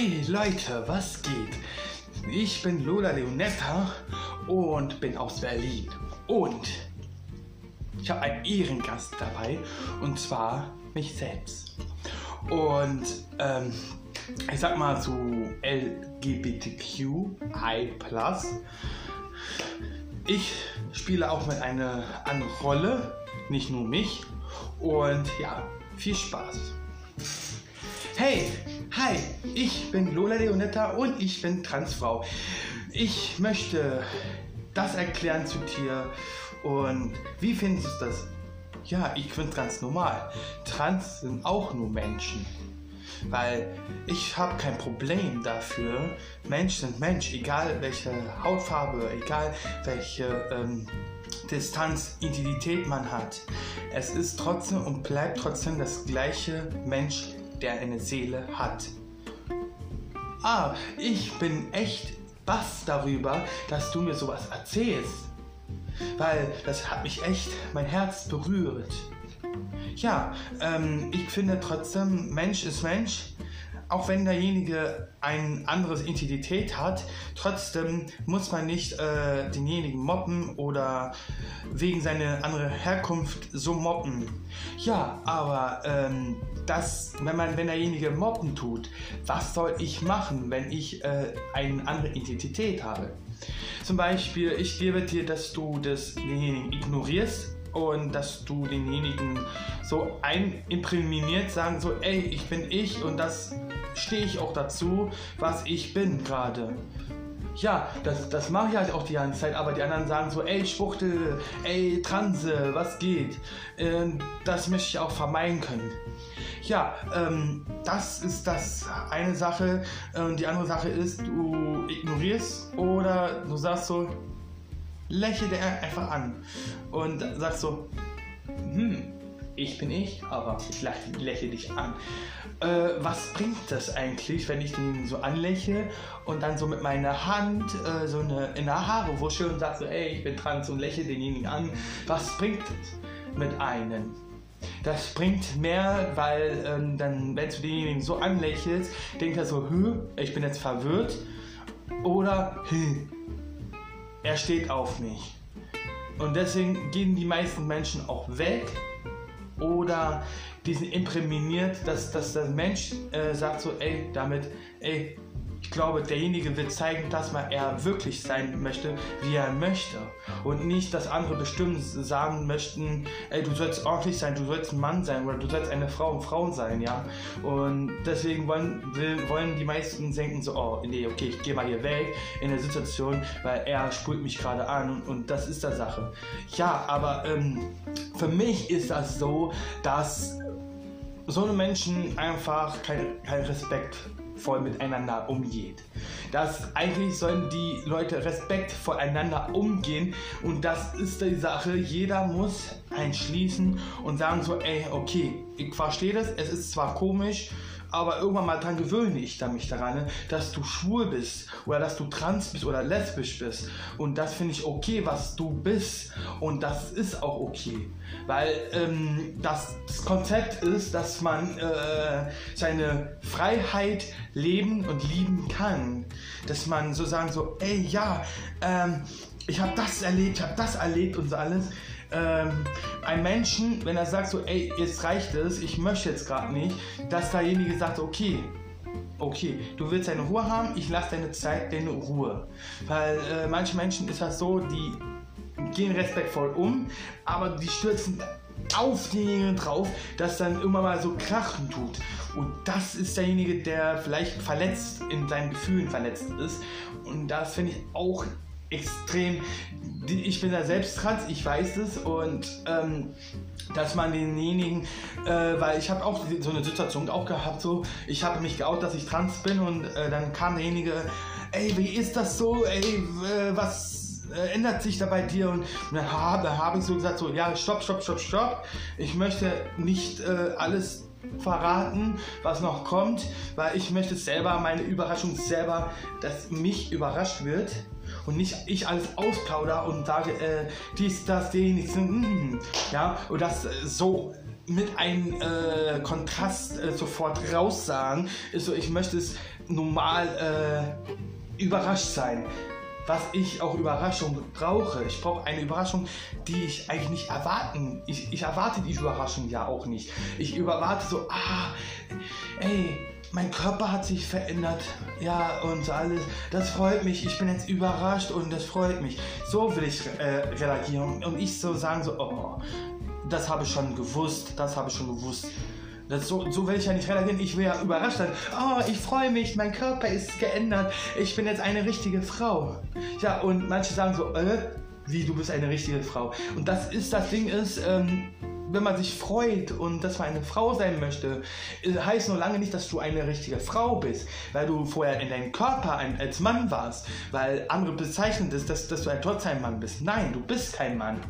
Hey Leute, was geht? Ich bin Lola Leonetta und bin aus Berlin. Und ich habe einen Ehrengast dabei und zwar mich selbst. Und ähm, ich sag mal so LGBTQI. Ich spiele auch mit einer anderen Rolle, nicht nur mich. Und ja, viel Spaß. Hey, hi, ich bin Lola Leonetta und ich bin Transfrau. Ich möchte das erklären zu dir und wie findest du das? Ja, ich finde ganz normal. Trans sind auch nur Menschen. Weil ich habe kein Problem dafür. Mensch sind Mensch, egal welche Hautfarbe, egal welche ähm, Distanz, Identität man hat. Es ist trotzdem und bleibt trotzdem das gleiche Mensch der eine Seele hat. Ah, ich bin echt bass darüber, dass du mir sowas erzählst. Weil das hat mich echt mein Herz berührt. Ja, ähm, ich finde trotzdem, Mensch ist Mensch auch wenn derjenige eine andere Identität hat, trotzdem muss man nicht äh, denjenigen mobben oder wegen seiner anderen Herkunft so mobben. Ja, aber ähm, das, wenn man, wenn derjenige mobben tut, was soll ich machen, wenn ich äh, eine andere Identität habe? Zum Beispiel, ich gebe dir, dass du das denjenigen ignorierst und dass du denjenigen so einimprimiert sagen so, ey, ich bin ich und das stehe ich auch dazu, was ich bin gerade. Ja, das, das mache ich halt auch die ganze Zeit, aber die anderen sagen so, ey, Schwuchtel, ey, Transe, was geht? Ähm, das möchte ich auch vermeiden können. Ja, ähm, das ist das eine Sache. Und die andere Sache ist, du ignorierst oder du sagst so, lächle dir einfach an und sagst so, hm, ich bin ich, aber ich lächle dich an. Äh, was bringt das eigentlich, wenn ich den so anlächle und dann so mit meiner Hand äh, so eine, in der Haare wusche und sage so, ey, ich bin trans und lächle denjenigen an. Was bringt das mit einem? Das bringt mehr, weil ähm, dann, wenn du denjenigen so anlächelst, denkt er so, Hö, ich bin jetzt verwirrt. Oder, Hö, er steht auf mich. Und deswegen gehen die meisten Menschen auch weg oder die sind impräminiert, dass, dass der Mensch äh, sagt so, ey, damit, ey, ich glaube, derjenige wird zeigen, dass man er wirklich sein möchte, wie er möchte. Und nicht, dass andere bestimmt sagen möchten, ey, du sollst ordentlich sein, du sollst ein Mann sein oder du sollst eine Frau und Frau sein, ja. Und deswegen wollen, will, wollen die meisten denken so, oh, nee, okay, ich gehe mal hier weg in der Situation, weil er spult mich gerade an und, und, das ist der Sache. Ja, aber ähm, für mich ist das so, dass so eine Menschen einfach keinen kein Respekt voll miteinander umgeht. Das eigentlich sollen die Leute respektvoll einander umgehen und das ist die Sache. Jeder muss einschließen und sagen so, ey, okay, ich verstehe das, es ist zwar komisch, aber irgendwann mal dran gewöhne ich mich daran, dass du schwul bist oder dass du trans bist oder lesbisch bist. Und das finde ich okay, was du bist. Und das ist auch okay. Weil ähm, das, das, Konzept ist, dass man äh, seine Freiheit leben und lieben kann. Dass man so sagen so, ey ja, ähm, ich habe das erlebt, ich habe das erlebt und so alles ähm, ein Menschen, wenn er sagt so, ey, jetzt reicht es, ich möchte jetzt gerade nicht, dass derjenige sagt, okay, okay, du willst deine Ruhe haben, ich lasse deine Zeit, deine Ruhe. Weil äh, manche Menschen ist das so, die gehen respektvoll um, aber die stürzen auf denjenigen drauf, dass dann irgendwann mal so krachen tut. Und das ist derjenige, der vielleicht verletzt in seinen Gefühlen verletzt ist. Und das finde ich auch extrem. Ich bin da selbst trans, ich weiß es und ähm, dass man denjenigen, äh, weil ich habe auch so eine Situation auch gehabt, so ich habe mich geoutet, dass ich trans bin und äh, dann kam derjenige, ey, wie ist das so, ey, was äh, ändert sich da bei dir? Und, dann habe hab ich so gesagt, so ja, stopp, stopp, stopp, stopp, ich möchte nicht äh, alles verraten, was noch kommt, weil ich möchte selber meine Überraschung selber, dass mich überrascht wird und nicht ich alles ausplauder und sage, äh, dies, das, den, mm, ja, und das äh, so mit einem äh, Kontrast äh, sofort raussagen, so, ich möchte es normal äh, überrascht sein. Was ich auch Überraschung brauche. Ich brauche eine Überraschung, die ich eigentlich nicht erwarten. Ich, ich erwarte die Überraschung ja auch nicht. Ich überwarte so, ah, ey, mein Körper hat sich verändert. Ja, und alles. Das freut mich. Ich bin jetzt überrascht und das freut mich. So will ich äh, reagieren. Und ich so sagen so, oh, das habe ich schon gewusst. Das habe ich schon gewusst. Das, so, so will ich ja nicht reagieren. Ich will ja überrascht sein. Oh, ich freue mich, mein Körper ist geändert. Ich bin jetzt eine richtige Frau. Ja, und manche sagen so, äh, wie, du bist eine richtige Frau. Und das ist, das Ding ist, ähm, wenn man sich freut und dass man eine Frau sein möchte, äh, heißt nur lange nicht, dass du eine richtige Frau bist, weil du vorher in deinem Körper ein, als Mann warst, weil andere bezeichnen das, dass, dass du ein trotzdem Mann bist. Nein, du bist kein Mann.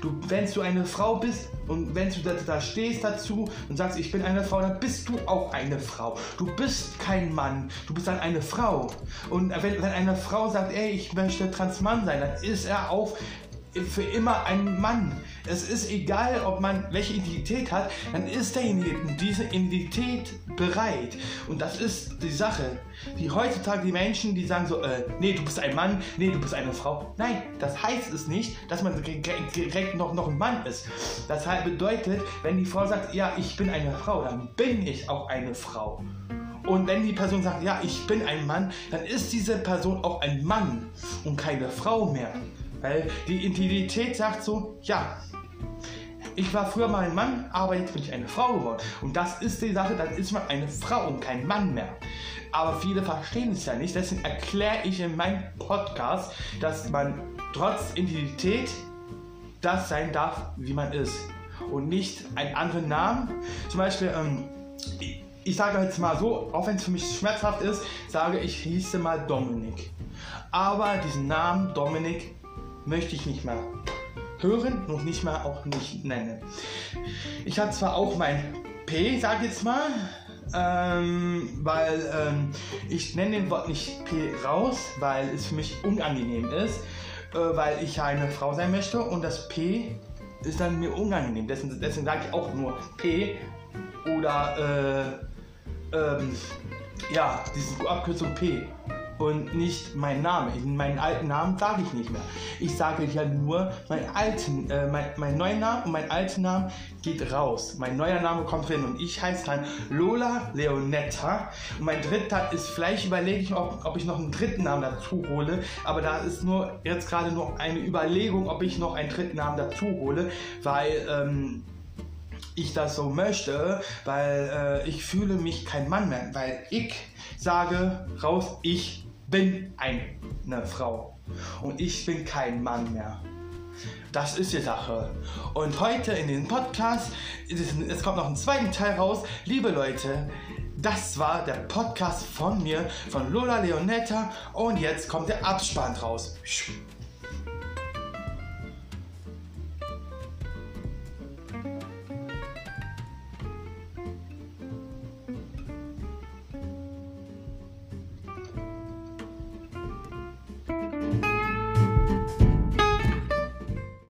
Du, wenn du eine Frau bist und wenn du da, da, stehst dazu und sagst, ich bin eine Frau, dann bist du auch eine Frau. Du bist kein Mann, du bist dann eine Frau. Und wenn, wenn eine Frau sagt, ey, ich möchte Transmann sein, dann ist er auch für immer ein Mann. Es ist egal, ob man welche Identität hat, dann ist derjenige diese Identität bereit. Und das ist die Sache. Wie heutzutage die Menschen, die sagen so, äh, nee, du bist ein Mann, nee, du bist eine Frau. Nein, das heißt es nicht, dass man direkt noch, noch ein Mann ist. Das bedeutet, wenn die Frau sagt, ja, ich bin eine Frau, dann bin ich auch eine Frau. Und wenn die Person sagt, ja, ich bin ein Mann, dann ist diese Person auch ein Mann und keine Frau mehr. Weil die Integrität sagt so, ja, ich war früher mal ein Mann, aber jetzt bin ich eine Frau geworden. Und das ist die Sache, dann ist man eine Frau und kein Mann mehr. Aber viele verstehen es ja nicht, deswegen erkläre ich in meinem Podcast, dass man trotz Integrität das sein darf, wie man ist. Und nicht einen anderen Namen. Zum Beispiel, ähm, ich, ich sage jetzt mal so, auch wenn es für mich schmerzhaft ist, sage ich hieße mal Dominik. Aber diesen Namen Dominik möchte ich nicht mehr hören und nicht mal auch nicht nennen. Ich hatte zwar auch mein P, sag jetzt mal, ähm, weil ähm, ich nenne den Wort nicht P raus, weil es für mich unangenehm ist, äh, weil ich eine Frau sein möchte und das P ist dann mir unangenehm. Deswegen, deswegen sage ich auch nur P oder äh, ähm, ja, diese Abkürzung P und nicht mein Name. Meinen alten Namen sage ich nicht mehr. Ich sage ja nur meinen alten, äh, mein, mein neuer Name und mein alter Name geht raus. Mein neuer Name kommt drin und ich heiße dann Lola Leonetta. Und mein dritter ist, vielleicht überlege ich, ob, ob ich noch einen dritten Namen dazu hole, aber da ist nur jetzt gerade nur eine Überlegung, ob ich noch einen dritten Namen dazu hole, weil ähm, ich das so möchte, weil äh, ich fühle mich kein Mann mehr, weil ich sage raus, ich bin eine Frau und ich bin kein Mann mehr. Das ist die Sache. Und heute in den Podcast, es kommt noch ein zweiten Teil raus. Liebe Leute, das war der Podcast von mir, von Lola Leonetta. Und jetzt kommt der Abspann raus.